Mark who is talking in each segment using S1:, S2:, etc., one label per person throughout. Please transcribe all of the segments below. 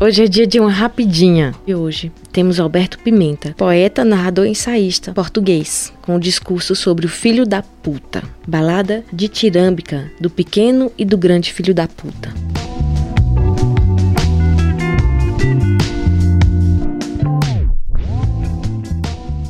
S1: Hoje é dia de uma rapidinha. E hoje temos Alberto Pimenta, poeta, narrador e ensaísta português, com um discurso sobre o filho da puta. Balada de tirâmbica do pequeno e do grande filho da puta.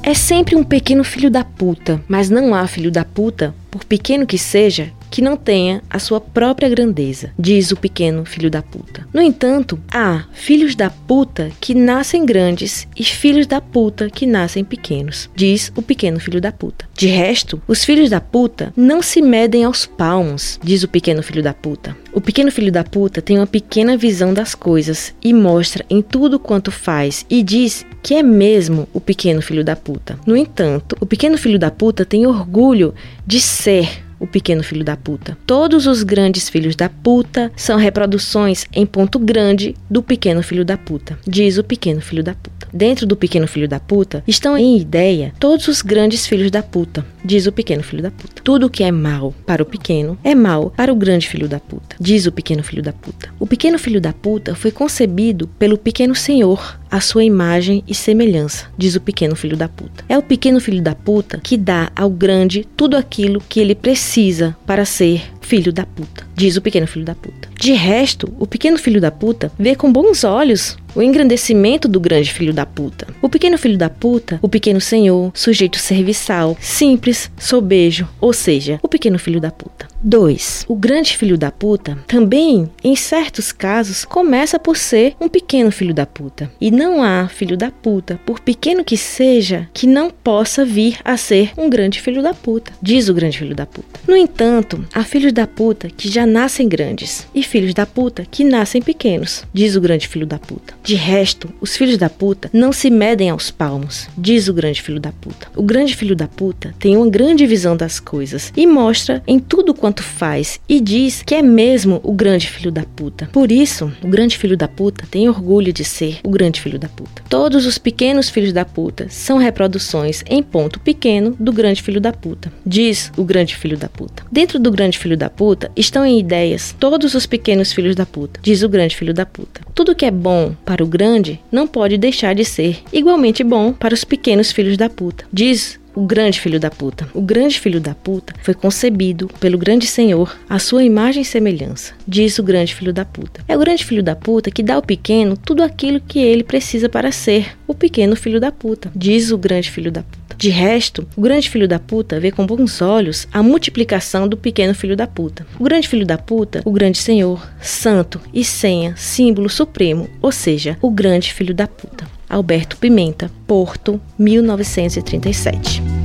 S1: É sempre um pequeno filho da puta, mas não há filho da puta, por pequeno que seja, que não tenha a sua própria grandeza, diz o pequeno filho da puta. No entanto, há filhos da puta que nascem grandes e filhos da puta que nascem pequenos, diz o pequeno filho da puta. De resto, os filhos da puta não se medem aos palmos, diz o pequeno filho da puta. O pequeno filho da puta tem uma pequena visão das coisas e mostra em tudo quanto faz e diz que é mesmo o pequeno filho da puta. No entanto, o pequeno filho da puta tem orgulho de ser o pequeno filho da puta. Todos os grandes filhos da puta são reproduções em ponto grande do pequeno filho da puta, diz o pequeno filho da puta. Dentro do pequeno filho da puta estão em ideia todos os grandes filhos da puta, diz o pequeno filho da puta. Tudo que é mal para o pequeno é mal para o grande filho da puta, diz o pequeno filho da puta. O pequeno filho da puta foi concebido pelo pequeno senhor, a sua imagem e semelhança, diz o pequeno filho da puta. É o pequeno filho da puta que dá ao grande tudo aquilo que ele precisa para ser filho da puta, diz o pequeno filho da puta. De resto, o pequeno filho da puta vê com bons olhos o engrandecimento do grande filho da puta. O pequeno filho da puta, o pequeno senhor, sujeito serviçal, simples, sobejo, ou seja, o pequeno filho da puta. 2. O grande filho da puta também, em certos casos, começa por ser um pequeno filho da puta. E não há filho da puta, por pequeno que seja, que não possa vir a ser um grande filho da puta, diz o grande filho da puta. No entanto, há filhos da puta que já nascem grandes e filhos da puta que nascem pequenos, diz o grande filho da puta. De resto, os filhos da puta não se medem aos palmos, diz o grande filho da puta. O grande filho da puta tem uma grande visão das coisas e mostra em tudo quanto faz e diz que é mesmo o grande filho da puta. Por isso, o grande filho da puta tem orgulho de ser o grande filho da puta. Todos os pequenos filhos da puta são reproduções em ponto pequeno do grande filho da puta, diz o grande filho da puta. Dentro do grande filho da puta estão em ideias todos os pequenos filhos da puta, diz o grande filho da puta. Tudo que é bom para o grande não pode deixar de ser igualmente bom para os pequenos filhos da puta, diz o grande filho da puta. O grande filho da puta foi concebido pelo grande Senhor à sua imagem e semelhança, diz o grande filho da puta. É o grande filho da puta que dá ao pequeno tudo aquilo que ele precisa para ser o pequeno filho da puta, diz o grande filho da puta. De resto, o grande filho da puta vê com bons olhos a multiplicação do pequeno filho da puta. O grande filho da puta, o grande senhor, santo e senha, símbolo supremo, ou seja, o grande filho da puta. Alberto Pimenta, Porto, 1937.